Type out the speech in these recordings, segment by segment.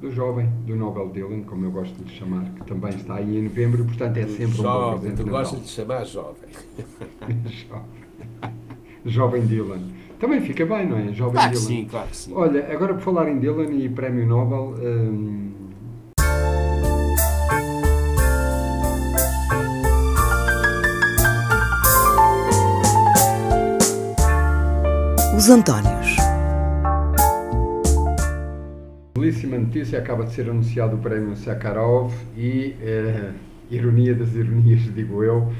do jovem, do Nobel Dylan, como eu gosto de chamar, que também está aí em novembro, portanto é sempre jovem, um bom presente tu gostas de chamar jovem. jovem Dylan. Também fica bem, não é? Jovem Claro que Dylan. sim, claro que sim. Olha, agora por falar em Dylan e Prémio Nobel, hum, Os Antónios. Belíssima notícia, acaba de ser anunciado o Prémio Sakharov e, eh, ironia das ironias, digo eu,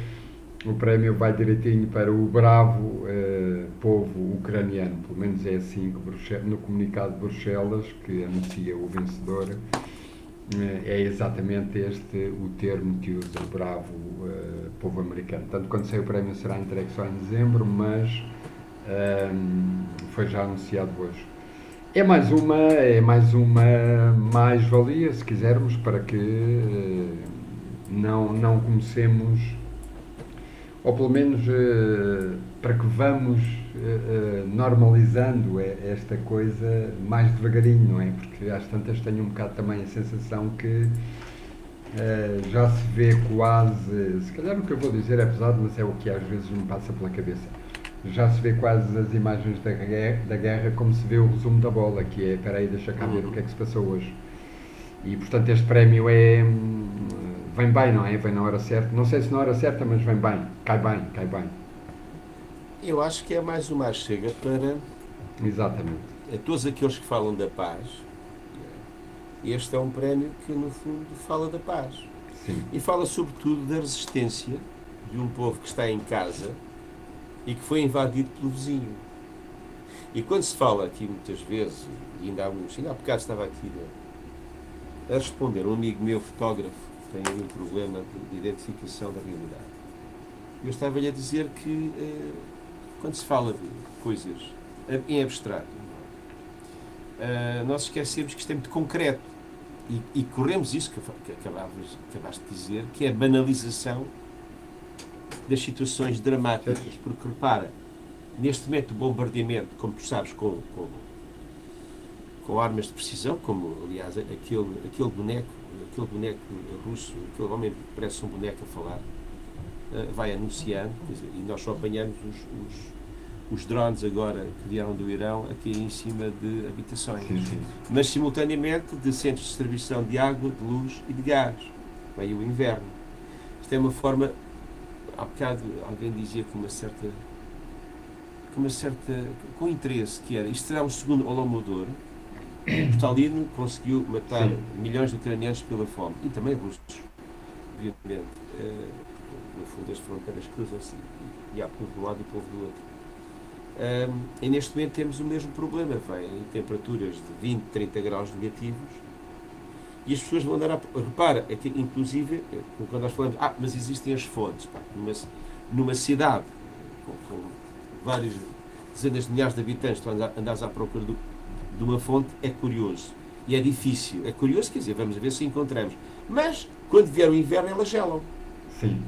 o prémio vai direitinho para o bravo eh, povo ucraniano, pelo menos é assim que no comunicado de Bruxelas, que anuncia o vencedor, eh, é exatamente este o termo que usa o bravo povo americano. Tanto quando sair o prémio será entregue só em dezembro, mas ehm, foi já anunciado hoje. É mais uma, é mais uma mais-valia, se quisermos, para que eh, não, não comecemos, ou pelo menos eh, para que vamos eh, normalizando esta coisa mais devagarinho, não é? Porque às tantas tenho um bocado também a sensação que já se vê quase, se calhar o que eu vou dizer é pesado, mas é o que às vezes me passa pela cabeça. Já se vê quase as imagens da guerra, da guerra como se vê o resumo da bola, que é, espera aí, deixa cá ver o que é que se passou hoje. E portanto este prémio é, hum, vem bem, não é? Vem na hora certa. Não sei se na hora certa, mas vem bem, cai bem, cai bem. Eu acho que é mais uma chega para Exatamente. a todos aqueles que falam da paz. Este é um prémio que, no fundo, fala da paz. Sim. E fala, sobretudo, da resistência de um povo que está em casa e que foi invadido pelo vizinho. E quando se fala aqui muitas vezes, e ainda há uns, ainda há bocado estava aqui a, a responder um amigo meu, fotógrafo, tem um problema de, de identificação da realidade. Eu estava-lhe a dizer que eh, quando se fala de coisas em abstrato, eh, nós esquecemos que isto é muito concreto. E, e corremos isso que, acabaste de dizer, que é a banalização das situações dramáticas. Porque repara, neste momento o bombardeamento, como tu sabes, com, com, com armas de precisão, como aliás aquele, aquele boneco, aquele boneco russo, aquele homem que parece um boneco a falar, eh, vai anunciando, dizer, e nós só apanhamos os, os, os drones agora que vieram do Irão aqui em cima de habitações Sim, sim. mas simultaneamente de centros de distribuição de água, de luz e de gás. Vem o inverno. Isto é uma forma, há bocado alguém dizia com uma certa, com uma certa, com interesse, que era, isto será um segundo Holodomor, Stalin conseguiu matar Sim. milhões de ucranianos pela fome, e também russos, obviamente. Eh, no fundo as fronteiras cruzam-se e há povo de um lado e povo do outro. Ahm, e neste momento temos o mesmo problema, vem temperaturas de 20, 30 graus negativos e as pessoas vão andar a. Repara, é que, inclusive, eh, quando nós falamos, ah, mas existem as fontes, pá, numa, numa cidade com, com várias dezenas de milhares de habitantes, tu andas- andares à procura do- de uma fonte, é curioso. E é difícil. É curioso, quer dizer, vamos ver se encontramos. Mas, quando vier o inverno, elas gelam. Sim.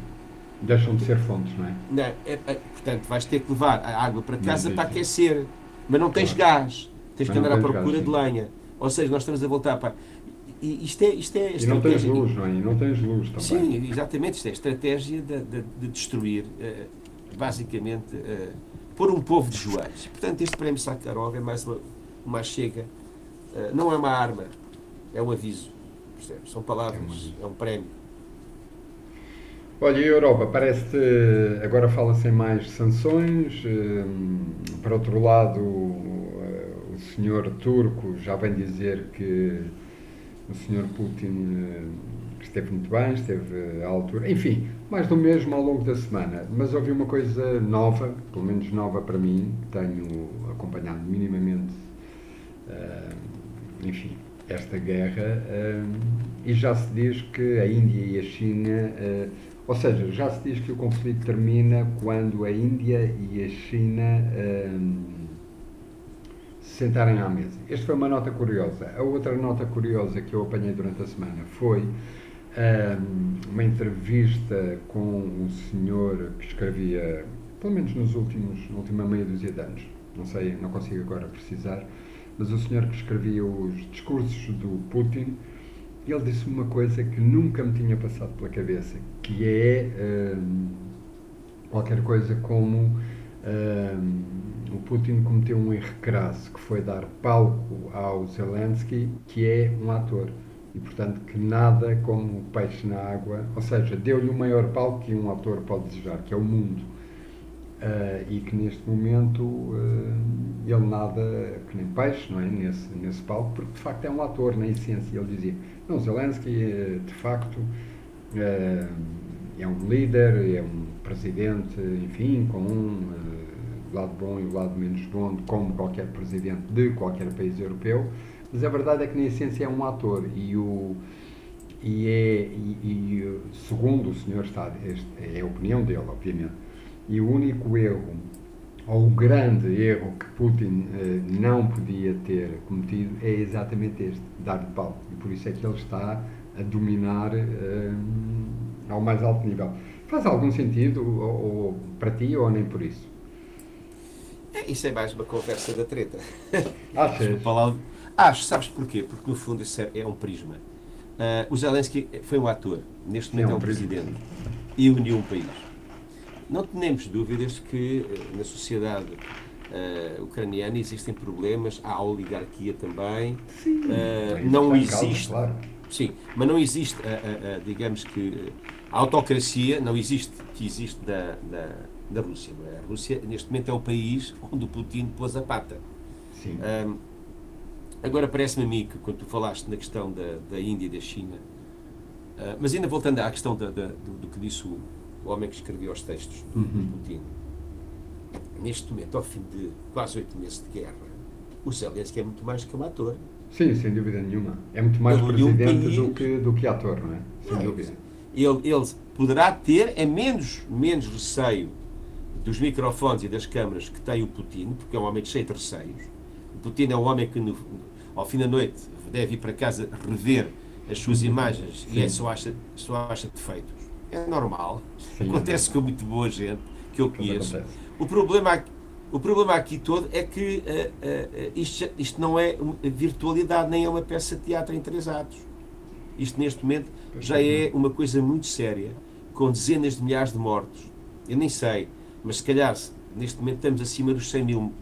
Deixam de ser fontes, não é? Não, é- é- portanto, vais ter que levar a água para casa Não, para aquecer. Mas não tens Claro. gás. Tens Mas que andar à procura gás, de lenha. Ou seja, nós estamos a voltar para. E isto é, isto é E não tens luz, não é? E não tens luz também. Sim, exatamente. Isto é a estratégia de, de- de destruir, eh, basicamente, eh, pôr um povo de joelhos. Portanto, este prémio Sakharov é mais uma, uma chega. eh, não é uma arma, é um aviso. percebes? São palavras, é um prémio. Olha, e a Europa, parece agora fala-se em mais sanções. Por outro lado, o senhor turco já vem dizer que o senhor Putin eh, esteve muito bem, esteve à altura. Enfim, mais do mesmo ao longo da semana. Mas ouvi uma coisa nova, pelo menos nova para mim, que tenho acompanhado minimamente, eh, enfim, esta guerra. eh, E já se diz que a Índia e a China. ou seja, já se diz que o conflito termina quando a Índia e a China sentarem à mesa. Esta foi uma nota curiosa. A outra nota curiosa que eu apanhei durante a semana foi hum, uma entrevista com um senhor que escrevia, pelo menos nos últimos, na última meia dúzia de anos, não sei, não consigo agora precisar, mas o senhor que escrevia os discursos do Putin, ele disse uma coisa que nunca me tinha passado pela cabeça, que é hum, qualquer coisa como hum, o Putin cometeu um erro crasso, que foi dar palco ao Zelensky, que é um ator. E, portanto, que nada como peixe na água, ou seja, deu-lhe o maior palco que um ator pode desejar, que é o mundo. Uh, e que neste momento uh, ele nada que nem peixe, não é? Nesse, nesse palco, porque de facto é um ator na essência. Ele dizia: Não, Zelensky, eh, de facto, uh, é um líder, é um presidente, enfim, com um lado bom e o lado menos bom, como qualquer presidente de qualquer país europeu. Mas a verdade é que na essência é um ator e o e é e, e segundo o senhor está é a opinião dele, obviamente e o único erro, ou o grande erro que Putin eh, não podia ter cometido é exatamente este, dar-lhe pau. E por isso é que ele está a dominar eh, ao mais alto nível. Faz algum sentido ou, ou, para ti ou nem por isso? É, isso é mais uma conversa da treta. Achas? Acho, sabes porquê? Porque no fundo isso é, é um prisma. Uh, o Zelensky foi um ator, neste momento é, um é um presidente, e uniu um país. Não temos dúvidas que eh, na sociedade uh, ucraniana existem problemas, há oligarquia também. Sim, uh, não existe. Calma, claro. Sim, mas não existe, uh, digamos que, a autocracia não existe que existe da, da, da Rússia. É? A Rússia, neste momento, é o país onde o Putin pôs a pata. Sim. agora, parece-me a mim que, quando tu falaste na questão da, da Índia e da China, mas ainda voltando à questão da, da, do, do que disse o o homem que escrevia os textos do uhum. Putin, neste momento, ao fim de quase oito meses de guerra, o Zelensky é muito mais que um ator. Sim, sem dúvida nenhuma. É muito mais presidente do, que, do que ator, não é? Sem não, dúvida. Ele, ele poderá ter é menos, menos receio dos microfones e das câmaras que tem o Putin, porque é um homem cheio de receios. O Putin é um homem que, no, ao fim da noite, deve ir para casa rever as suas imagens Sim. e é só acha, só acha defeitos é normal. Sim, acontece é com muito boa gente que eu conheço. O problema, o problema aqui todo é que uh, uh, isto, isto não é virtualidade, nem é uma peça de teatro em três atos. Isto, neste momento, já é uma coisa muito séria, com dezenas de milhares de mortos. Eu nem sei, mas se calhar, neste momento, estamos acima dos 100 mil uh,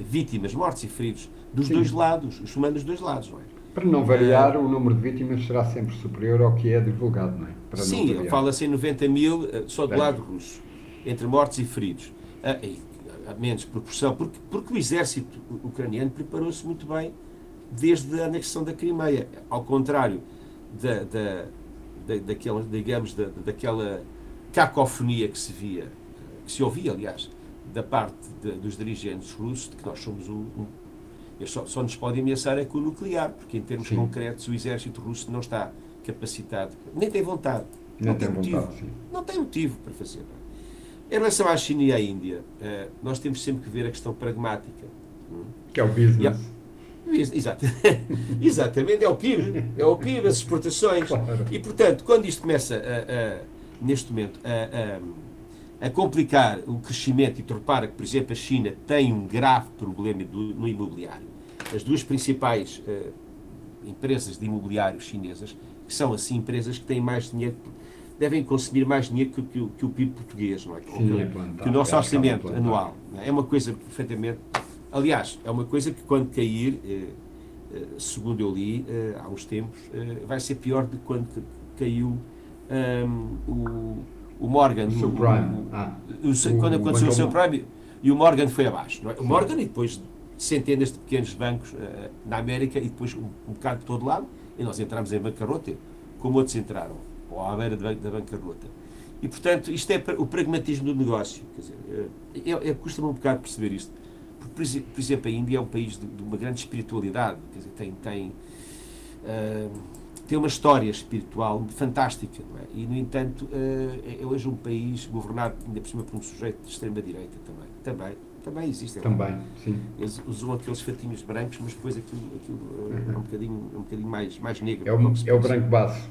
vítimas, mortos e feridos, dos Sim. dois lados, os humanos dos dois lados, não é? Para não variar, o número de vítimas será sempre superior ao que é divulgado, não é? Para Sim, fala-se em 90 mil eh, só do lado russo, entre mortos e feridos. A, ah, a menos proporção, porque, porque o exército ucraniano preparou-se muito bem desde a anexação da Crimeia. Ao contrário da, da, da, daquela, digamos, da, daquela cacofonia que se via, que se ouvia, aliás, da parte de, dos dirigentes russos, de que nós somos um, um eles só, só nos podem ameaçar é com o nuclear, porque em termos sim. concretos o exército russo não está capacitado, nem tem vontade. Não, não tem, tem motivo. Vontade, não tem motivo para fazer. Em relação à China e à Índia, uh, nós temos sempre que ver a questão pragmática. Que é o business. Exato. Exatamente, é o PIB, é o PIB, as exportações. Claro. E, portanto, quando isto começa, a, a, neste momento, a, a, complicar o crescimento, e tu repara que, por exemplo, a China tem um grave problema do, no imobiliário. As duas principais uh, empresas de imobiliário chinesas, que são assim empresas que têm mais dinheiro, devem consumir mais dinheiro que, que, que o PIB português, não é? Sim, que, é que o nosso orçamento anual. É? é uma coisa perfeitamente. Aliás, é uma coisa que quando cair, eh, eh, segundo eu li há uns tempos, vai ser pior do que quando caiu um, ehm, o, o Morgan. O subprime. O, ah, o, quando aconteceu o subprime e o Morgan foi abaixo. Não é? O Morgan e depois centenas de pequenos bancos uh, na América e depois um, um bocado de todo lado, e nós entramos em bancarrota, como outros entraram, ou à beira da bancarrota. E, portanto, isto é o pragmatismo do negócio. Quer dizer, é, é, custa-me um bocado perceber isto. Porque, por exemplo, a Índia é um país de, de uma grande espiritualidade, quer dizer, tem, tem, uh, tem uma história espiritual fantástica, é? E, no entanto, uh, é hoje um país governado, ainda por cima, por um sujeito de extrema-direita também. Também também existem. Também, sim. Eles usam aqueles fatinhos brancos, mas depois aquilo, aquilo uhum. é um bocadinho, é um bocadinho mais, mais negro. É o, é o branco base.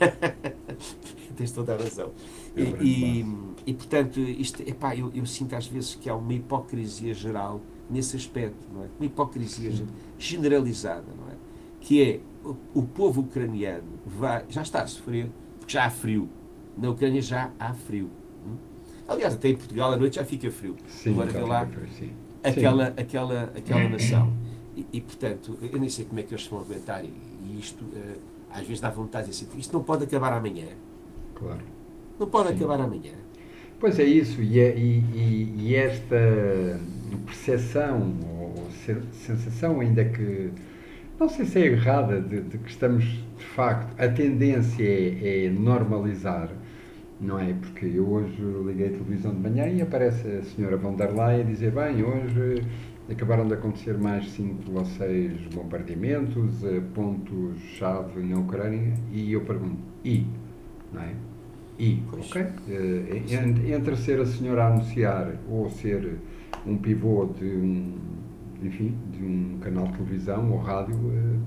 Tens toda a razão. É e, e, e, portanto, isto, epá, eu, eu sinto às vezes que há uma hipocrisia geral nesse aspecto, não é? Uma hipocrisia generalizada, não é? Que é o, o povo ucraniano vai, já está a sofrer porque já há frio. Na Ucrânia já há frio. Hum? Aliás, até em Portugal à noite já fica frio. Sim, Agora vê lá sim. aquela, aquela, aquela nação. E, e, portanto, eu nem sei como é que eles vão aguentar e, e isto eh, às vezes dá vontade de dizer isto não pode acabar amanhã. Claro. Não pode Sim. acabar amanhã. Pois é isso, e, é- e- e- esta percepção ou se- sensação ainda que não sei se é errada de, de que estamos de facto, a tendência é, é normalizar, não é? Porque eu hoje liguei a televisão de manhã e aparece a senhora von der Leyen a dizer, bem, hoje acabaram de acontecer mais cinco ou seis bombardeamentos, eh, pontos-chave na Ucrânia, e eu pergunto, e? Não é? E, Pois. ok? En- entre ser a senhora a anunciar ou ser um pivô de um, enfim, de um canal de televisão ou rádio, eh,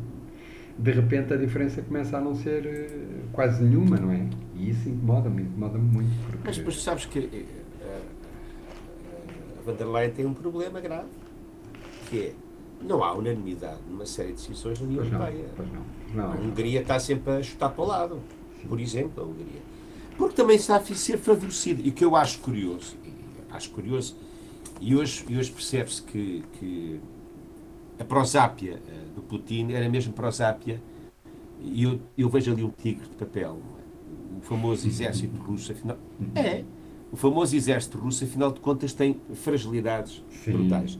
de repente a diferença começa a não ser eh, quase nenhuma, não é? E isso incomoda-me, incomoda-me muito. Porque, Mas depois sabes que eh, a van der Leyen tem um problema grave, que é não há unanimidade numa série de decisões na União não, Europeia. pois não, pois A não. Hungria está sempre a chutar para o lado, Sim. por exemplo, a Hungria. Porque também está a ser favorecida. E o que eu acho curioso, acho curioso, e hoje, e hoje percebe-se que, que a prosápia eh, do Putin era mesmo prosápia, e eu, eu vejo ali um tigre de papel, é? o famoso exército russo, afinal. É! O famoso exército russo, afinal de contas, tem fragilidades Sim, brutais.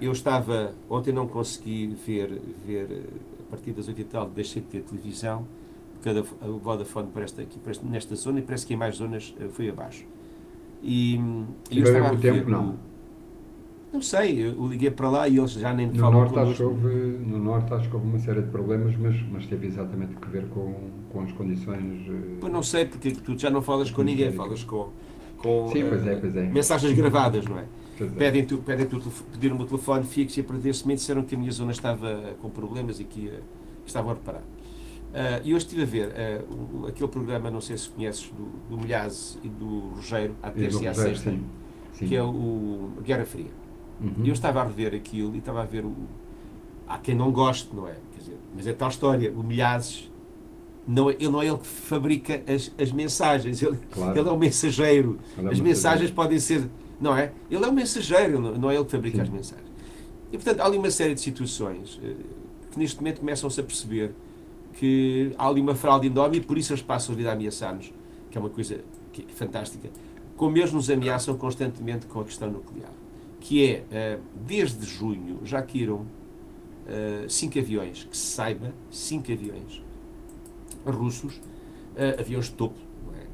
Eu estava, ontem não consegui ver, ver eh, a partir das 8 e tal, deixei de ter televisão, porque a da- a Vodafone parece aqui, nesta zona e parece que em mais zonas eh, foi abaixo. E, e E ver com o tempo, não? Não sei, eu liguei para lá e eles já nem No norte, acho que connosco. houve, no norte acho que houve uma série de problemas, mas, mas teve exatamente que ver com, com as condições. eh, Pois não sei, porque tu já não falas com ninguém, falas com, com Sim, pois é, eh, pois é. mensagens gravadas, não é? quer dizer, Pedem pediram o telefone fixo e a perder-se me disseram que a minha zona estava com problemas e que, ia- que estavam a reparar. Ah, e hoje estive a ver o- aquele programa, não sei se conheces, do, do Milhazes e do Rogério, à terça e à sexta, sim, sim. que é o Guerra Fria. Uhum. E eu estava a rever aquilo e estava a ver o. Há quem não goste, não é? Quer dizer, mas é tal história. O Milhazes, não é, ele não é ele que fabrica as, as mensagens, ele, Claro. ele é o mensageiro. Ele é as mensageiro. mensagens podem ser. Não é? Ele é o mensageiro, não não é ele que fabrica Sim. as mensagens. E portanto, há ali uma série de situações eh, que neste momento começam-se a perceber que há ali uma fraude enorme e por isso eles passam a vida a ameaçar-nos, que é uma coisa que é fantástica. Como eles nos ameaçam constantemente com a questão nuclear que é, eh, desde junho, já caíram eh, cinco aviões, que se saiba, cinco aviões russos, eh, aviões de topo, é?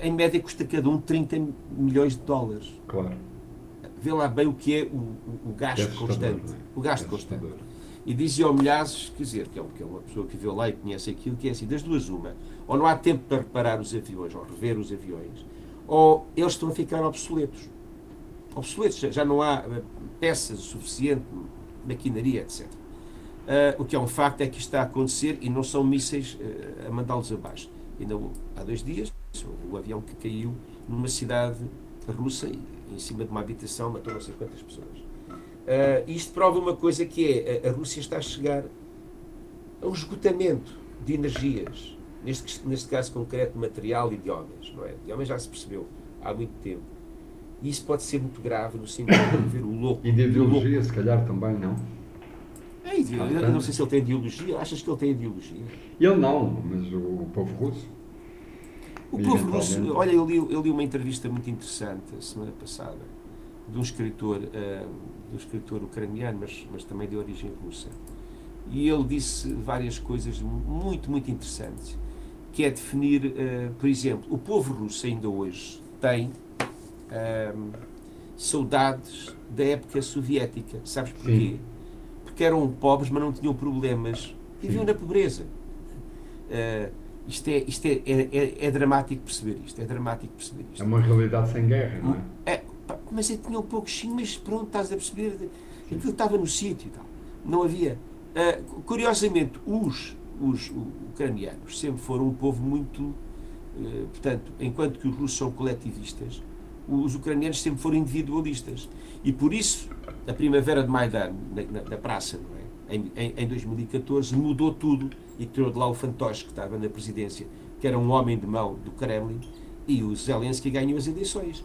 que em média custa cada um 30 milhões de dólares. Claro. Vê lá bem o que é o, o- o gasto constante. é? O gasto constante. E dizia ao Milhazes, quer dizer, que é, que é uma pessoa que viveu lá e conhece aquilo, que é assim, das duas uma, ou não há tempo para reparar os aviões, ou rever os aviões, ou eles estão a ficar obsoletos. Obsoletos, já- não há eh, peças suficiente, maquinaria, etc. Ah, o que é um facto é que isto está a acontecer e não são mísseis eh, a mandá-los abaixo. Ainda há dois dias, o avião que caiu numa cidade russa, em cima de uma habitação, matou não sei quantas pessoas. Ah, isto prova uma coisa que é, a, Rússia está a chegar a um esgotamento de energias, neste, neste caso concreto material e de homens, não é? De homens já se percebeu há muito tempo. E isso pode ser muito grave no sentido de ver o louco. E de o louco. ideologia, se calhar também, não? É, ideologia. Eu não sei se ele tem ideologia. Achas que ele tem ideologia? Ele não, mas o povo russo. O povo russo, olha, eu li, eu li uma entrevista muito interessante a semana passada de um escritor, ah, de um escritor ucraniano, mas, mas também de origem russa. E ele disse várias coisas muito, muito interessantes, que é definir, ah, por exemplo, o povo russo ainda hoje tem ah, saudades da época soviética. Sabes porquê? Sim. Porque eram pobres, mas não tinham problemas. Viviam na pobreza. Ah, isto é, isto é, é, é- é dramático perceber isto. É dramático perceber isto. É uma realidade sem guerra, não é? É, mas eu tinha um pouco sim, mas pronto, estás a perceber, aquilo estava no sítio e tal. Não havia. Ah, curiosamente, os, os ucranianos sempre foram um povo muito. eh, portanto, enquanto que os russos são coletivistas, os ucranianos sempre foram individualistas. E por isso, a primavera de Maidan, na, na, na praça, é? em, em, em, 2014, mudou tudo e tirou de lá o fantoche que estava na presidência, que era um homem de mão do Kremlin, e o Zelensky ganhou as eleições.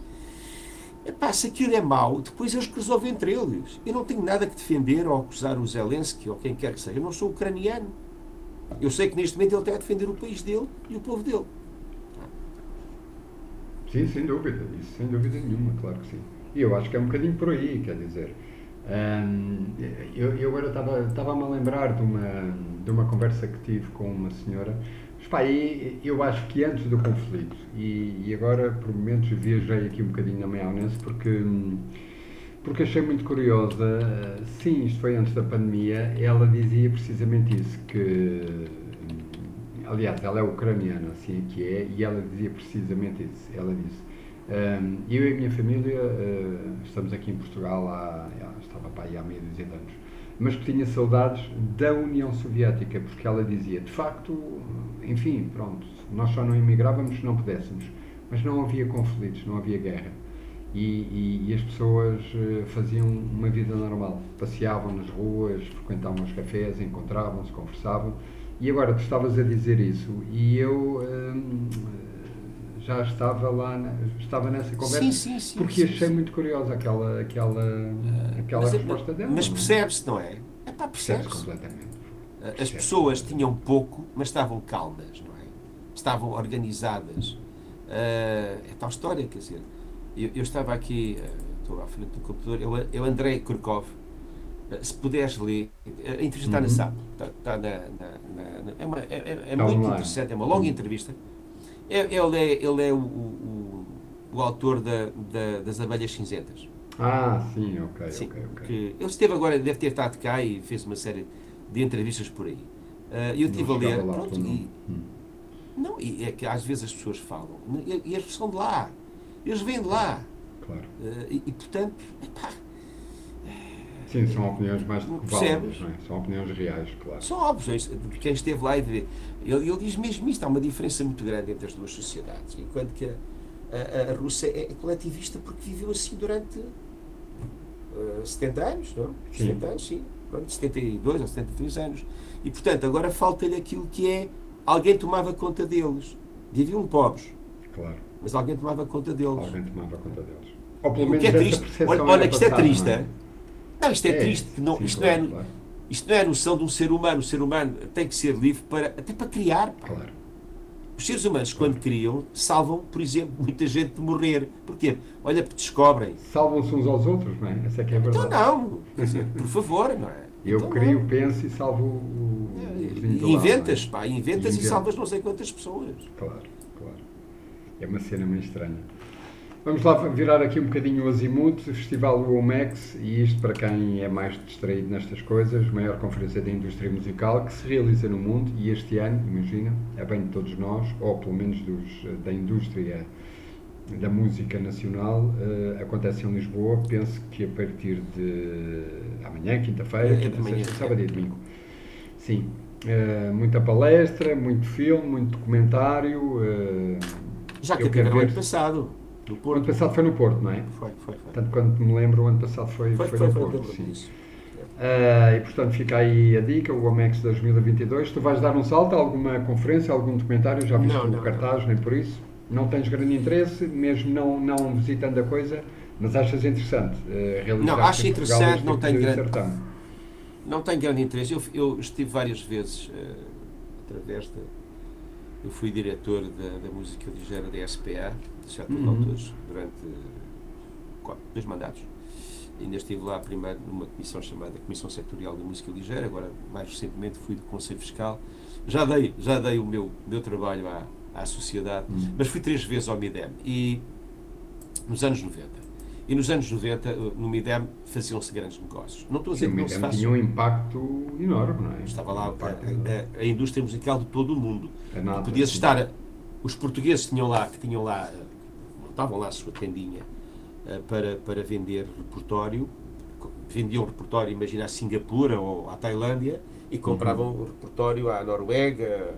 Epá, se aquilo é mau, depois eles resolvem entre eles. Eu não tenho nada que defender ou acusar o Zelensky ou quem quer que seja. Eu não sou ucraniano. Eu sei que neste momento ele está a defender o país dele e o povo dele. Sim, sem dúvida, isso sem dúvida nenhuma, claro que sim. E eu acho que é um bocadinho por aí, quer dizer. Eu, eu agora estava, estava-me a lembrar de uma, de uma conversa que tive com uma senhora. Pá, eu acho que antes do conflito, e, e agora por momentos viajei aqui um bocadinho na maionese porque, porque achei muito curiosa. Sim, isto foi antes da pandemia. Ela dizia precisamente isso, que aliás, ela é ucraniana, assim é que é, e ela dizia precisamente isso. Ela disse: um, Eu e a minha família uh, estamos aqui em Portugal há, estava para aí há meio dúzia de anos, mas que tinha saudades da União Soviética, porque ela dizia: De facto, enfim, pronto, nós só não emigrávamos se não pudéssemos, mas não havia conflitos, não havia guerra. E, e, e, as pessoas uh, faziam uma vida normal. Passeavam nas ruas, frequentavam os cafés, encontravam-se, conversavam e agora, tu estavas a dizer isso e eu hum, já estava lá, na, estava nessa conversa sim, sim, sim, porque achei muito curiosa aquela, aquela, uh, aquela mas, resposta dela. Mas percebe-se, não é? É pá, percebe-se. completamente. As pessoas tinham pouco, mas estavam calmas, não é? Estavam organizadas. Uh, é tal história, quer dizer, eu, eu estava aqui, uh, estou à frente do computador, eu, eu Andrei Kurkov, se puderes ler, a entrevista está uhum. na SAP, está, está na, na, na, é, uma, é, é, é muito interessante, é uma longa uhum. entrevista. É, ele é, ele é o, o, o autor da, da, das abelhas cinzentas. Ah, sim, ok, sim, ok, ok. Que ele esteve agora, deve ter estado cá e fez uma série de entrevistas por aí. Uh, eu estive a ler, pronto, e, hum. não, e é que às vezes as pessoas falam, e, e eles são de lá, eles vêm de lá. Claro. Uh, e, e, portanto, epá, Sim, são opiniões mais válidas, não é? São opiniões reais, claro. São óbvias. Quem esteve lá e vê. Ele, ele diz mesmo isto, há uma diferença muito grande entre as duas sociedades. Enquanto que a, a, a Rússia é coletivista porque viveu assim durante uh, 70 anos, não? Sim. 70 anos, sim. Pronto, 72 ou 73 anos. E, portanto, agora falta-lhe aquilo que é alguém tomava conta deles. Viviam pobres. Claro. Mas alguém tomava conta deles. Alguém tomava conta deles. Ou pelo menos o que é triste. Olha, olha que isto é triste, é? Não, isto é, é triste. Não, sim, isto, claro, não é, claro. isto não é a noção de um ser humano. O ser humano tem que ser livre para, até para criar. Pá. Claro. Os seres humanos, quando criam, salvam, por exemplo, muita gente de morrer. Porquê? Olha, porque descobrem. Salvam-se uns aos outros, não é? Essa é que é a então verdade. Então não. Dizer, por favor, não é? Eu então, crio, não. penso e salvo o. É, inventas, é? pá, inventas e, e salvas não sei quantas pessoas. Claro, claro. É uma cena meio estranha. Vamos lá virar aqui um bocadinho o azimuth, Festival UOMEX, e isto para quem é mais distraído nestas coisas, maior conferência da indústria musical que se realiza no mundo e este ano, imagina, é bem de todos nós, ou pelo menos dos, da indústria da música nacional, uh, acontece em Lisboa, penso que a partir de amanhã, quinta-feira, é, quinta, sexta, sábado e domingo. Sim, uh, muita palestra, muito filme, muito documentário. Uh, Já que teve ano passado. No Porto. O ano passado foi no Porto, não é? Foi, foi, foi. Portanto, quando me lembro, o ano passado foi, foi, foi, foi no foi, Porto. Sim. Uh, e portanto fica aí a dica, o OMEX 2022. Tu vais dar um salto a alguma conferência, algum documentário? Já viste não, o cartaz, não. nem por isso? Não tens grande interesse, mesmo não, não visitando a coisa, mas achas interessante uh, realizar Não, acho interessante, não tipo tenho grande. Não tenho grande interesse. Eu, eu estive várias vezes uh, através de eu fui diretor da, da música ligeira da SPA, de certos uhum. autores, durante quatro, dois mandatos. Ainda estive lá primeiro numa comissão chamada Comissão Setorial da Música Ligeira, agora mais recentemente fui do Conselho Fiscal. Já dei, já dei o meu, meu trabalho à, à sociedade, uhum. mas fui três vezes ao MIDEM e nos anos 90 e nos anos 90, no MIDEM, faziam-se grandes negócios. Não estou a dizer Sim, que não se faz. tinha um impacto enorme, não é? Estava lá a, a, a, indústria musical de todo o mundo. É Podias estar. Os portugueses tinham lá, que tinham lá, montavam lá a sua tendinha uh, para, para vender repertório. Vendiam repertório, imagina, a Singapura ou à Tailândia e compravam uhum. repertório à Noruega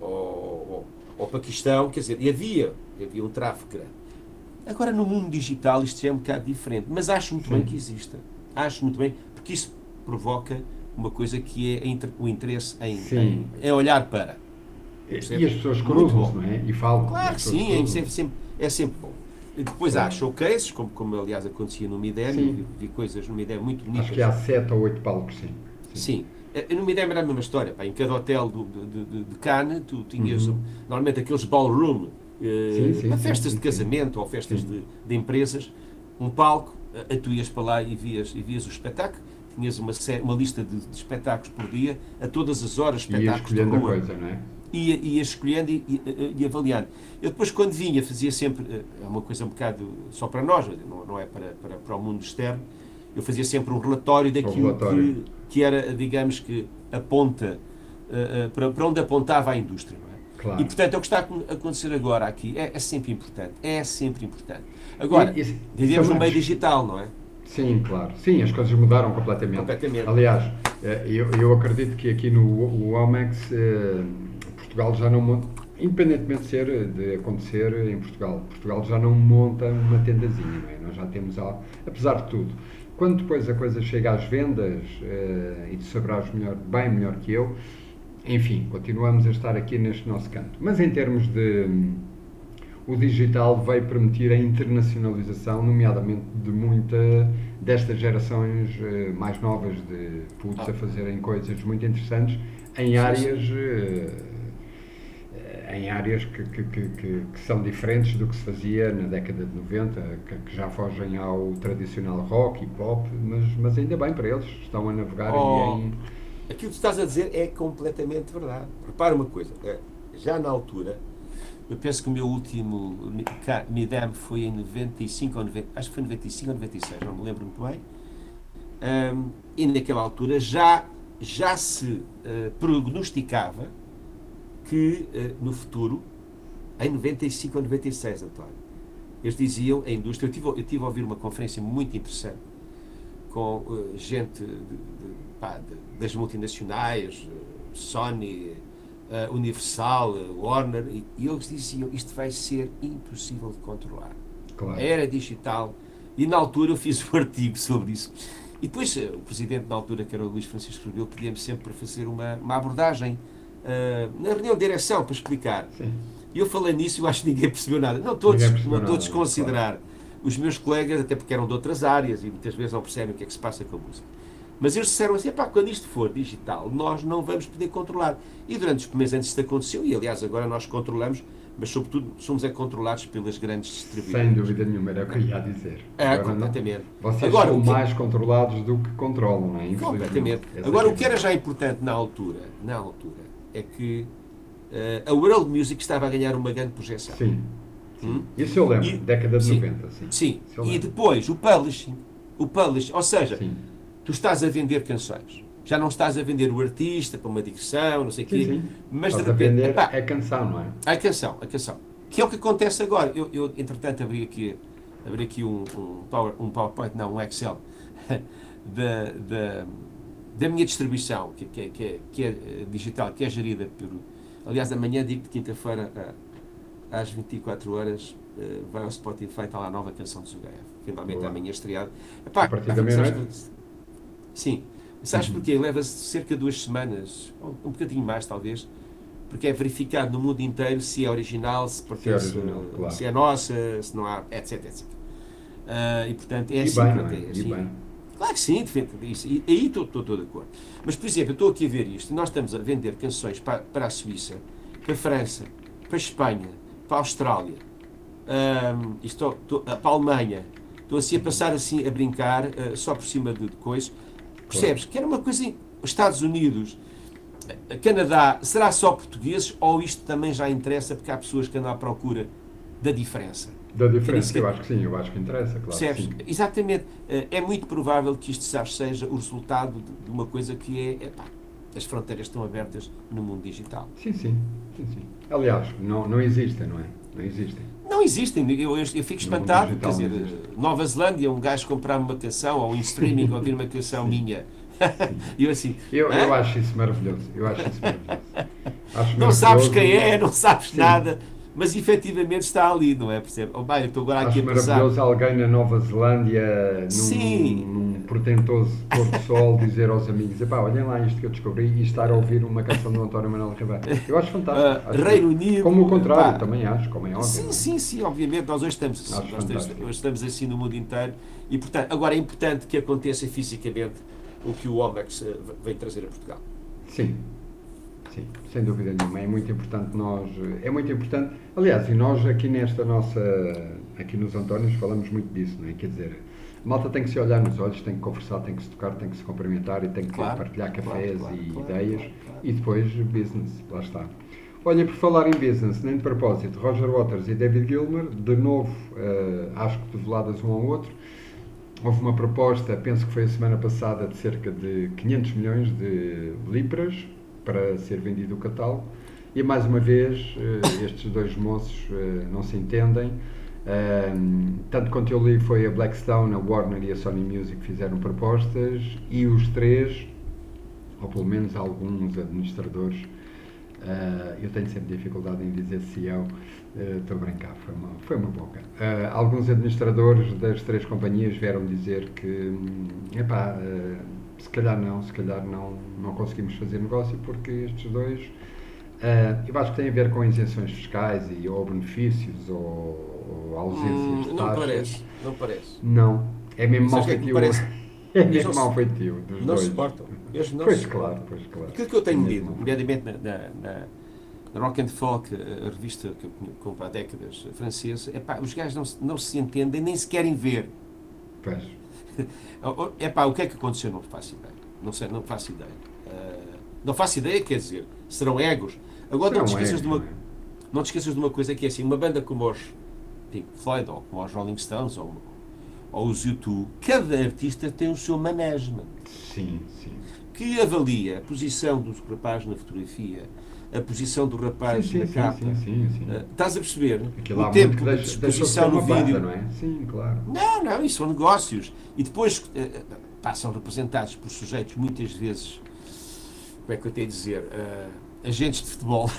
ou, ou, ou Paquistão, quer dizer, e havia, havia um tráfico grande Agora, no mundo digital, isto é um bocado diferente, mas acho muito Sim. bem que exista. Acho muito bem, porque isso provoca uma coisa que é o interesse em, Sim. em, em olhar para. E Percebe? as pessoas cruzam-se, não é? E falam. Claro que sim, é sempre, é sempre bom. E depois Sim. há showcases, como, como aliás acontecia no Midem, Sim. vi, vi coisas no Midem muito bonitas. Acho que há sete ou oito palcos, sim. Sim. Eh, No Midem era a mesma história. pá. Em cada hotel do, de, de, de Cannes, tu tinhas Uhum. um- normalmente aqueles ballroom eh, Sim, sim, sim, festas sim, de casamento ou festas de, de empresas, um palco, eh, tu ias para lá e vias, e vias o espetáculo. Tinhas uma, sé- uma lista de, de espetáculos por dia, a todas as horas, espetáculos de a rua coisa, não é? ia, ia escolhendo e, e, e avaliando. Eu depois, quando vinha, fazia sempre, eh, é uma coisa um bocado só para nós, não, não é para, para, para o mundo externo, eu fazia sempre um relatório daquilo relatório. Que, que era, digamos que, a ponta, eh, eh, para, para onde apontava a indústria. Não é? Claro. E, portanto, é o que está a acon- acontecer agora aqui é, é sempre importante. É sempre importante. Agora, E- e- vivemos no meio digital, não é? Sim, claro. Sim, as coisas mudaram completamente. Completamente. Aliás, eh, eu, eu acredito que aqui no o Omex, eh, Portugal já não monta, independentemente de, ser, de acontecer em Portugal, Portugal já não monta uma tendazinha, não é? Nós já temos algo, apesar de tudo. Quando depois a coisa chega às vendas, eh, e tu saberás melhor, bem melhor que eu, enfim, continuamos a estar aqui neste nosso canto. Mas em termos de o digital vai permitir a internacionalização, nomeadamente de muita destas gerações eh, mais novas de putos a fazerem coisas muito interessantes em áreas eh, eh, em áreas que, que, que, que- são diferentes do que se fazia na década de 90, que, já fogem ao tradicional rock e pop, mas, mas ainda bem para eles, estão a navegar Oh. em. Aquilo que tu estás a dizer é completamente verdade. Repara uma coisa, eh, já na altura, eu penso que o meu último Mi- ca- Midem foi em 95 ou 90, acho que foi 95 ou 96, não me lembro muito bem. Ahm, e naquela altura já, já se eh, prognosticava que eh, no futuro, em 95 ou 96, António, eles diziam, a indústria, eu tive, eu tive a ouvir uma conferência muito interessante com eh, gente de- de- pá, das multinacionais, Sony, eh, Universal, Warner, e, e eles diziam isto vai ser impossível de controlar. Claro. A era digital. E na altura eu fiz um artigo sobre isso. E depois eh, o presidente na altura, que era o Luís Francisco Rebelo, pedia-me sempre para fazer uma, uma abordagem eh, na reunião de direção para explicar. Sim. E eu falei nisso e eu acho que ninguém percebeu nada. Não todos, não a nada, desconsiderar os meus colegas, até porque eram de outras áreas e muitas vezes não percebem o que é que se passa com a música. Mas eles disseram assim: pá, quando isto for digital, nós não vamos poder controlar. E durante os primeiros anos isto aconteceu, e aliás agora nós controlamos, mas sobretudo somos é controlados pelas grandes distribuidoras. Sem dúvida nenhuma, era o que eu ia dizer. É, Agora não- completamente. Vocês Agora, são que- mais controlados do que controlam, não é? Completamente. Essa Agora, é o que era já importante na altura, na altura, é que eh, a World Music estava a ganhar uma grande projeção. Sim. Hum? Isso eu lembro, E- década de sim. 90, sim. Sim. E depois, o publishing. O publishing, ou seja, Sim. Tu estás a vender canções. Já não estás a vender o artista para uma digressão, não sei o quê. Sim. Mas de Estás a repente, vender epá, a canção, não é? a canção, a canção. Que é o que acontece agora. Eu, eu entretanto, abri aqui, abri aqui um, um, power, um PowerPoint, não, um Excel, da, da, da minha distribuição, que, que, é- que, é, que é eh, digital, que é gerida por. Aliás, amanhã, digo de quinta-feira, ah, às 24 horas, eh, vai ao Spotify, está lá a nova canção de Zugaia. Finalmente, Boa. amanhã estreado. Epá, A partir da meia-noite? Sim. Sabes Uhum. porquê? Leva-se cerca de duas semanas, ou um bocadinho mais, talvez, porque é verificado no mundo inteiro se é original, se pertence, original, claro. se é nossa, se não há, etc, etc. Ah, e portanto é E assim, bem, pronto, é? é assim. bem. Claro que sim, isso. E aí estou, estou, estou de acordo. Mas, por exemplo, eu estou aqui a ver isto, nós estamos a vender canções para, para a Suíça, para a França, para a Espanha, para a Austrália, e estou, estou- para a Alemanha. Estou assim a passar assim a brincar, ah, só por cima de, de coisas. Percebes? Que era uma coisa. em- Estados Unidos, Canadá, será só portugueses ou isto também já interessa porque há pessoas que andam à procura da diferença? Da diferença, eu acho que sim, eu acho que interessa, claro. Percebes? Exatamente. Eh, É muito provável que isto já seja o resultado de- de uma coisa que é. epá, as fronteiras estão abertas no mundo digital. Sim, sim, sim, sim. Aliás, não, não existem, não é? Não existem. Não existem. Eu, eu, eu fico espantado. Quer dizer, existe. Nova Zelândia, um gajo comprar uma canção ou em streaming ouvir uma canção minha. Eu assim. Eu, eu acho isso maravilhoso. Eu acho isso maravilhoso. Acho Não sabes maravilhoso. quem é, não sabes Sim. nada. Mas efetivamente está ali, não é? Percebe? Oh, bem, estou agora aqui Acho a pensar. maravilhoso alguém na Nova Zelândia, Sim. num, num portentoso pôr do sol, dizer aos amigos: epá, olhem lá isto que eu descobri e estar a ouvir uma canção do António Manuel Ribeiro. Eu acho fantástico. Ah, Acho Reino Unido, Como o contrário, pá. também acho, como é óbvio. Sim, é? sim, sim, obviamente, nós hoje estamos assim, Acho nós estamos, fantástico. hoje estamos assim no mundo inteiro e, portanto, agora é importante que aconteça fisicamente o que o Omax eh, veio trazer a Portugal. Sim, sim, sem dúvida nenhuma. É muito importante nós. É muito importante. Aliás, e nós aqui nesta nossa. Aqui nos Antónios falamos muito disso, não é? Quer dizer, a malta tem que se olhar nos olhos, tem que conversar, tem que se tocar, tem que se cumprimentar e tem que Claro, partilhar cafés claro, e claro, ideias. E depois business, lá está. Olha, por falar em business, nem de propósito, Roger Waters e David Gilmer, de novo, eh, acho que develadas um ao outro. Houve uma proposta, penso que foi a semana passada, de cerca de 500 milhões de libras para ser vendido o catálogo. E mais uma vez, eh, estes dois moços eh, não se entendem. Tanto quanto eu li, foi a Blackstone, a Warner e a Sony Music que fizeram propostas e os três, ou pelo menos alguns administradores, ah, eu tenho sempre dificuldade em dizer CEO, ah, estou a brincar, foi uma, foi uma boca. Alguns administradores das três companhias vieram dizer que, hum, epá, se calhar não, se calhar não, não conseguimos fazer negócio porque estes dois, ah, eu acho que tem a ver com isenções fiscais e ou benefícios ou, ou ausências Hum, de não taxas. parece, não parece. Não, é mesmo mal é feitio. É mesmo não mal feitio dos Não dois. se suportam. Eles não Pois se claro, suportam. pois claro. Aquilo que eu tenho Mesmo lido, nomeadamente na, na, na- na Rock and Folk, a revista que eu compro há décadas, francesa, epá, os gajos não, não se entendem, nem se querem ver. Pois. Epá, o que é que aconteceu? Não faço ideia. Não sei, não faço ideia. Ah, não faço ideia, quer dizer, serão egos. Agora não te, é, esqueças de uma, não é? não te esqueças de uma coisa que é assim, uma banda como os Pink Floyd, ou como os Rolling Stones, ou, ou os U2, cada artista tem o seu management Sim, sim. que avalia a posição do rapaz na fotografia, a posição do rapaz Sim, sim, na sim, capa. sim, sim, sim. Ah, estás a perceber? Aquilo o tempo que de deixa, de exposição no banda, vídeo. não é? Sim, claro. Não, não, isso são negócios. E depois pá, são representados por sujeitos muitas vezes, como é que eu tenho a dizer, eh, agentes de futebol.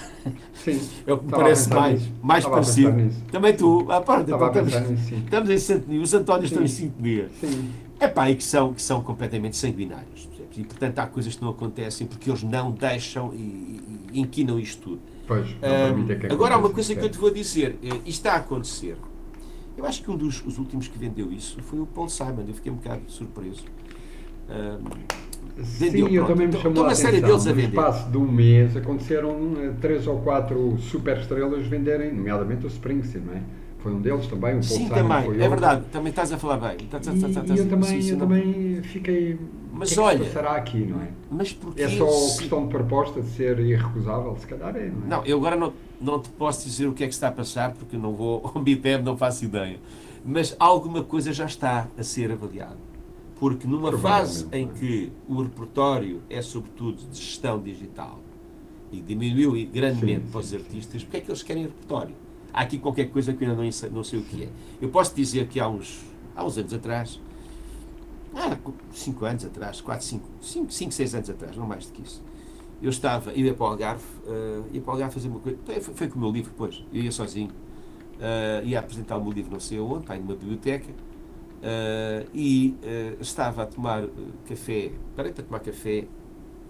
Sim. É o que me parece mais, nisso. mais Estava a parecido. Também tu, à parte, pensar estamos, nisso, estamos em sintonia, os Antónios estão em sintonia. Sim. É pá, e que são, que são completamente sanguinários. E portanto há coisas que não acontecem porque eles não deixam e, e, inquinam isto tudo. Pois, permitem que agora há uma coisa que eu te vou dizer, eh, isto está a acontecer. Eu acho que um dos os últimos que vendeu isso foi o Paul Simon, eu fiquei um bocado surpreso. Ahm, vendeu, Sim, eu pronto. também me Então- chamou a uma série atenção. deles a No vender. espaço de um mês aconteceram eh, três ou quatro super estrelas venderem, nomeadamente o Springsteen, não é? Foi um deles também, o Sim, também, foi é outro. verdade, também estás a falar bem. E, estás- estás- e eu também, sim, eu não- também fiquei. Mas o que é que olha- se passará aqui, não é? Mas porquê? É só se- questão de proposta de ser irrecusável, se calhar é, não é? Não, eu agora não, não te posso dizer o que é que está a passar, porque não vou ao BIPEB, não faço ideia. Mas alguma coisa já está a ser avaliada. Porque numa fase em Provavelmente, que o repertório é sobretudo de gestão digital e diminuiu grandemente Sim, para os sim, artistas, porque é que eles querem repertório? Aqui qualquer coisa que eu ainda não não sei o que é. Eu posso dizer que há uns, há uns anos atrás, há 5 anos atrás, 4, 5, 5, 5, 6 anos atrás, não mais do que isso, eu estava, ia para o Algarve, eh, ia para o Algarve fazer uma coisa, foi, foi com o meu livro depois, eu ia sozinho, eh, ia apresentar o meu livro não sei aonde, pá, numa biblioteca, eh, e eh, estava a tomar café, parei para tomar café,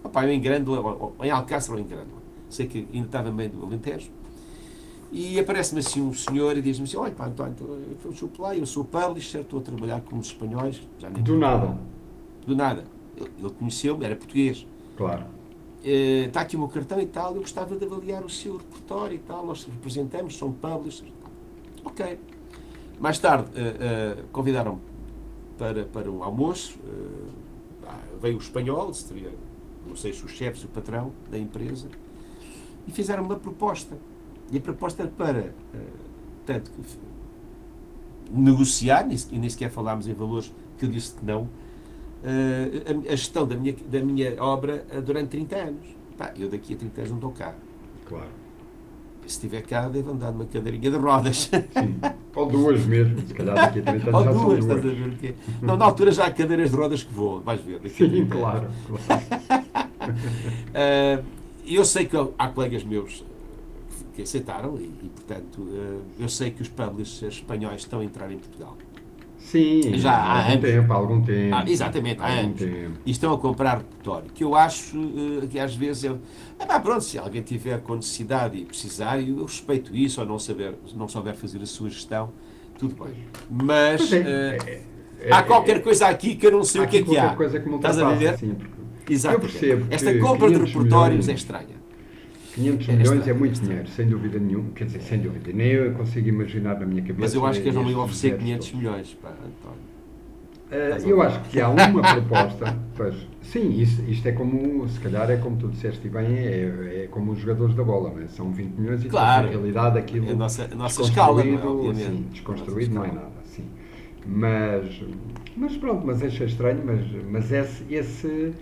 opá, eu em Grândola, ou- ou em Alcácer ou em Grândola, sei que ainda estava meio do Alentejo, e aparece-me assim um senhor e diz-me assim, olha pá, António, eu sou lá, eu sou publisher, estou a trabalhar com os espanhóis, Do nada, do nada. Ele, conheceu-me, era português. claro. Eh, Está aqui o meu cartão e tal, eu gostava de avaliar o seu repertório e tal, nós representamos, somos publishers. Ok. Mais tarde eh, eh, convidaram-me para, para um almoço, veio o espanhol, seria, não sei se o chefe, o patrão da empresa, e fizeram uma proposta. E a proposta era para, eh, tanto negociar, e nem sequer falámos em valores, que eu disse que não, eh, a, a gestão da minha, da minha obra eh, durante 30 anos. Pá, eu daqui a 30 anos não estou cá. Claro. Se estiver cá, devo andar numa cadeirinha de rodas. Sim. Ou duas mesmo, se calhar daqui a 30 anos Ou duas, estás a ver o quê? Não, na altura já há cadeiras de rodas que voam, vais ver. Sim, 30 anos. claro. claro. Ah, eu sei que há colegas meus que aceitaram e, e, portanto, eh, eu sei que os publishers espanhóis estão a entrar em Portugal. Sim, Já há há algum anos. tempo, há algum tempo. Ah, exatamente, há há anos. tempo. E estão a comprar repertório, que eu acho eh, que às vezes é. Ah, pá, pronto, se alguém tiver com necessidade e precisar, eu respeito isso, ou não, saber, não souber fazer a sua gestão, tudo bem. Mas é, eh, é, é, há é, qualquer coisa aqui que eu não sei o que é que há. coisa que me Estás a ver? Exatamente. Eu percebo Esta compra de 500 repertórios milhões- é estranha. 500 É milhões é muito é dinheiro, sem dúvida nenhuma. Quer dizer, sem dúvida. Nem eu consigo imaginar na minha cabeça. Mas eu acho que eles não iam oferecer zeros 500 todos. milhões, pá, António. A eu acho que há uma proposta. Pois, sim, isto, isto é como, se calhar é como tu disseste bem, é, é como os jogadores da bola, não é? são 20 milhões e Claro. na realidade aquilo É a nossa- a nossa escala, não é? sim, desconstruído não é nada, sim. Mas, mas pronto, mas achei estranho, mas, mas esse, esse,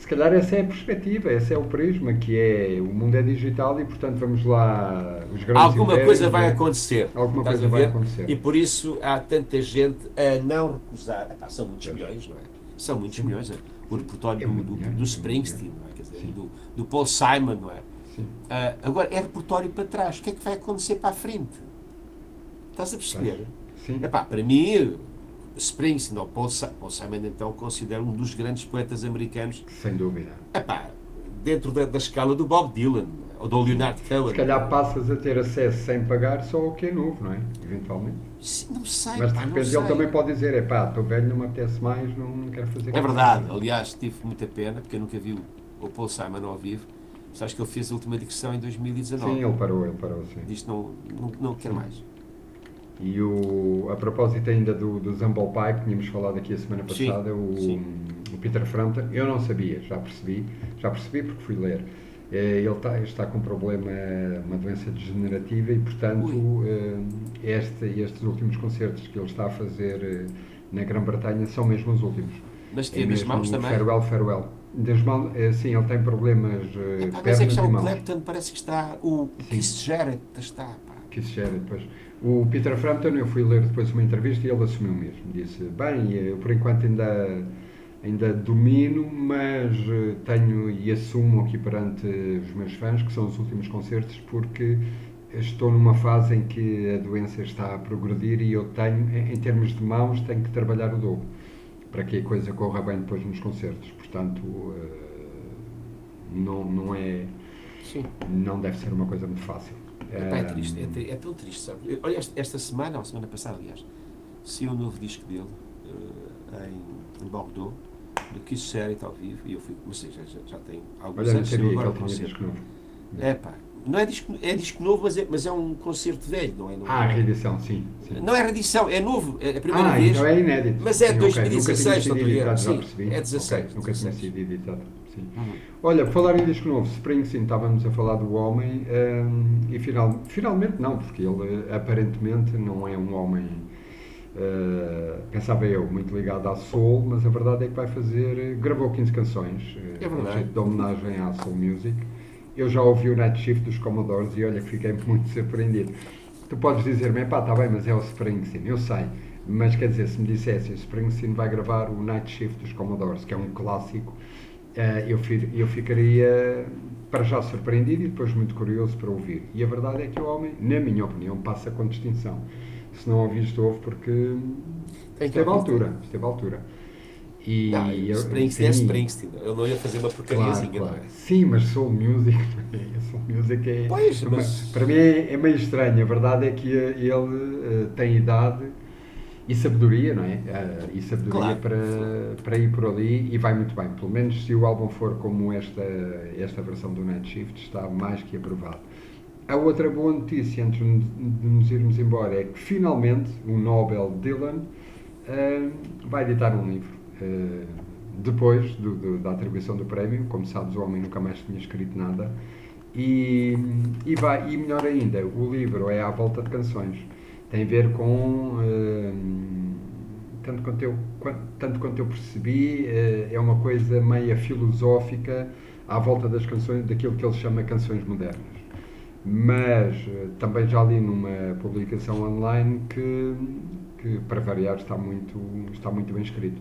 se calhar essa é a perspectiva, esse é o prisma, que é o mundo é digital e portanto vamos lá, os grandes Alguma coisa vai é? acontecer. Alguma coisa vai acontecer. E por isso há tanta gente a não recusar. Epá, são muitos milhões, não é? São muitos milhões. é? O repertório É do, do, do é Springsteen, não é? Quer dizer, Sim. do, do Paul Simon, não é? Sim. Ah, agora, é repertório para trás. O que é que vai acontecer para a frente? Estás a perceber? Sim. Epá, para mim, Springsteen ou Paul, Si- Paul Simon, então, considero um dos grandes poetas americanos. Sem dúvida. Epá, dentro da, da escala do Bob Dylan ou do Leonard Cohen. Se calhar passas a ter acesso sem pagar só ao que é novo, não é? Eventualmente. Sim, Não sei, Mas de repente sei. ele também pode dizer, é pá, estou velho, não me apetece mais, não, não quero fazer É verdade, aliás, tive muita pena, porque eu nunca vi o, o Paul Simon ao vivo. Sabes que ele fez a última digressão em 2019. Sim, ele parou, ele parou, sim. Diz não, não, não quer mais. E o, a propósito ainda do, do Zumble Pie, que tínhamos falado aqui a semana Sim, passada, o, sim. o Peter Frampton, eu não sabia, já percebi, já percebi porque fui ler. Eh, Ele está, está com um problema, uma doença degenerativa e, portanto, eh, este, estes últimos concertos que ele está a fazer eh, na Grã-Bretanha são mesmo os últimos. Mas É nas mesmo mãos também. Farewell, farewell. Eh, sim, ele tem problemas é pernas que já e o. Clapton parece que está. O Sim. Keith Jarrett está. Pá. isso já era depois. O Peter Frampton, eu fui ler depois uma entrevista e ele assumiu mesmo. Disse, bem, eu por enquanto ainda, ainda domino, mas eh, tenho e assumo aqui perante os meus fãs que são os últimos concertos porque estou numa fase em que a doença está a progredir e eu tenho, em em termos de mãos, tenho que trabalhar o dobro para que a coisa corra bem depois nos concertos. Portanto, eh, não, não é, Sim. não deve ser uma coisa muito fácil. Epá, é Eh, triste, é, tri- é tão triste, sabe? Olha, esta, semana, ou semana passada, aliás, saiu o novo disco dele eh, em, em Bordeaux, do Keith Jarrett ao vivo, e eu fui, ou seja, já, já tem alguns Olha, anos, que agora o concerto. novo. É pá, não é disco, é disco novo, mas é, mas é um concerto velho, não é? Não, Ah, reedição, sim. sim. não é reedição, é novo, é a primeira ah, vez. então é inédito. Mas é Sim, ok, 2016, nunca tinha sido não estou editado, Sim, percebi. é 16, Ok, Nunca tinha 16. sido editado. Sim. Uhum. Olha, falar em disco novo, Springsteen, estávamos a falar do homem hum, e final, finalmente não, porque ele aparentemente não é um homem, eh, pensava eu, muito ligado à soul, mas a verdade é que vai fazer, gravou 15 canções, eh, É verdade. de homenagem à soul music. Eu já ouvi o Night Shift dos Commodores e olha que fiquei muito surpreendido. Tu podes dizer-me, pá, está bem, mas é o Springsteen, eu sei. Mas quer dizer, se me dissessem, Springsteen vai gravar o Night Shift dos Commodores, que é um clássico, eh, eu, eu ficaria para já surpreendido e depois muito curioso para ouvir. E a verdade é que o homem, na minha opinião, passa com distinção. Se não ouviste, ouve porque esteve à altura. Esteve à altura. E Não, eu- Springsteen é Springsteen, eu não ia fazer uma Claro, porcariazinha, claro. é? Sim, mas soul music, soul music é, Pois, uma- mas- para mim é, é meio estranho. A verdade é que eh, ele eh, tem idade e sabedoria, não é? Eh, e sabedoria Claro. para, para ir por ali e vai muito bem. Pelo menos se o álbum for como esta, esta versão do Night Shift, está mais que aprovado. A outra boa notícia, antes de nos irmos embora, é que finalmente o Nobel Dylan eh, vai editar um livro. Eh, depois do- do- da atribuição do prémio, como sabes, o homem nunca mais tinha escrito nada. E, e, vai, e melhor ainda, o livro é à volta de canções. Tem a ver com. eh, tanto, quanto eu, quan- tanto quanto eu percebi, eh, é uma coisa meia filosófica à volta das canções, daquilo que ele chama canções modernas mas eh, também já li numa publicação online que, que para variar está muito, está muito bem escrito.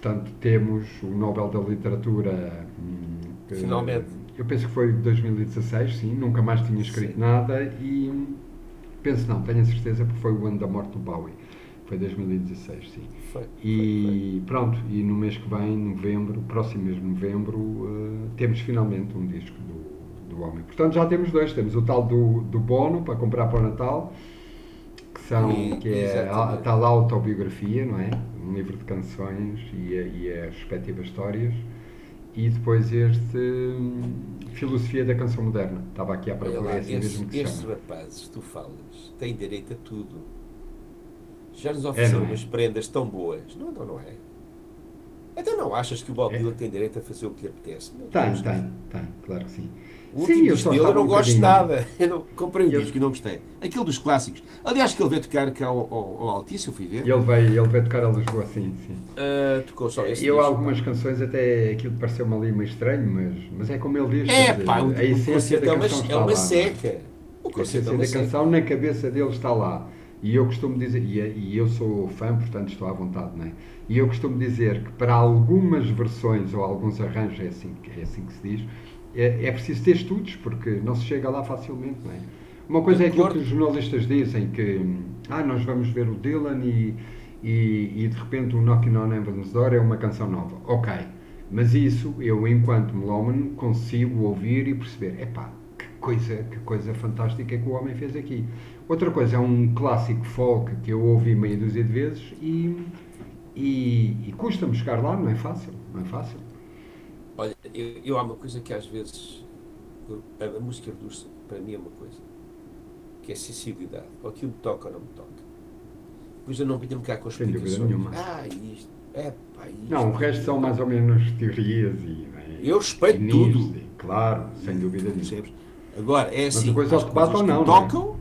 Portanto, temos o Nobel da Literatura hum, que- Finalmente. eu penso que foi 2016, sim, nunca mais tinha escrito Sim. nada e penso não, tenho a certeza porque foi o ano da morte do Bowie. Foi 2016, sim. Foi, foi, E pronto, e no mês que vem, novembro, próximo mês de novembro, eh, temos finalmente um disco do, do homem. Portanto, já temos dois. Temos o tal do, do Bono para comprar para o Natal, que, são, E- que é a, a tal autobiografia, não é? Um livro de canções e, e as respectivas histórias. E depois este hum, Filosofia da Canção Moderna. Estava aqui à procura, é assim mesmo que estes chama. rapazes, tu falas, têm direito a tudo. Já nos ofereceram não é? umas prendas tão boas. Não, não, não é. Então não achas que o Bob É. Dylan tem direito a fazer o que lhe apetece? Não Tem, tem, tem, claro que sim. O último eu dele eu não um gosto de nada. Eu não, comprei um Eu- disco e não gostei. Aquele dos clássicos. Aliás, que ele veio tocar cá ao, ao, ao Altice, eu fui ver. Ele veio, ele veio tocar a Lisboa, sim, sim. Ah, tocou só esse Eu, disco. algumas canções, até aquilo pareceu-me ali meio estranho, mas, mas é como ele diz. É dizer, pá, o, a o essência concerto da é uma, canção é está uma lá. seca. O A é essência uma da canção na cabeça dele está lá. E eu costumo dizer, e, eu sou fã, portanto estou à vontade, não é? E eu costumo dizer que para algumas versões ou alguns arranjos, é assim, que- é assim que se diz, é, é preciso ter estudos, porque não se chega lá facilmente, não é? Uma coisa é aquilo que os jornalistas dizem, que ah, nós vamos ver o Dylan e, e, e de repente o Knockin' on Heaven's Door é uma canção nova. Ok, mas isso eu, enquanto melómano, consigo ouvir e perceber, epá, que coisa, que coisa fantástica que o homem fez aqui. Outra coisa é um clássico folk que eu ouvi meia dúzia de vezes e, e, e custa-me chegar lá, não é fácil, não é fácil. Olha, eu, eu há uma coisa que às vezes a, música reduz para mim é uma coisa que é sensibilidade. Ou aquilo me toca ou não me toca. Pois eu não venho-me cá com explicações. nenhuma. Ah, isto, é pá, isto. Não, o resto são mais ou menos teorias e. não é? Eu respeito E tudo. e- Claro, sem dúvida nenhuma. Agora, é assim. a coisa as o que bate coisas ou não, que não é?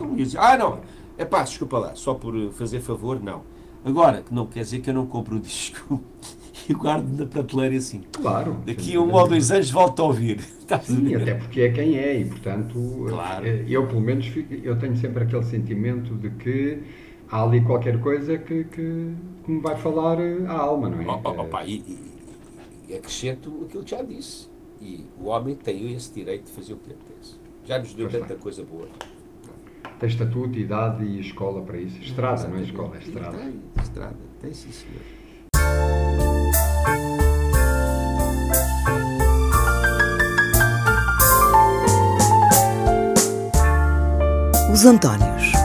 Eu digo, ah, não. É pá, desculpa lá, só por fazer favor, não. Agora, que não quer dizer que eu não compro o disco e guardo na prateleira assim. Claro. Daqui a um ou dois anos volto a ouvir. A Sim, até porque é quem é e, portanto, Claro. eh, eu pelo menos fico- eu tenho sempre aquele sentimento de que há ali qualquer coisa que, que, que me vai falar eh, à alma, não é? Ó, ó, Eh, pá, e, e- e acrescento aquilo que já disse. E o homem tem esse direito de fazer o que lhe apetece. Já nos deu Pois tanta coisa boa. Tem estatuto, idade e escola para isso. Estrada, não é Exatamente. escola, é estrada. Tem, estrada. Tem sim, senhor. Os Antónios.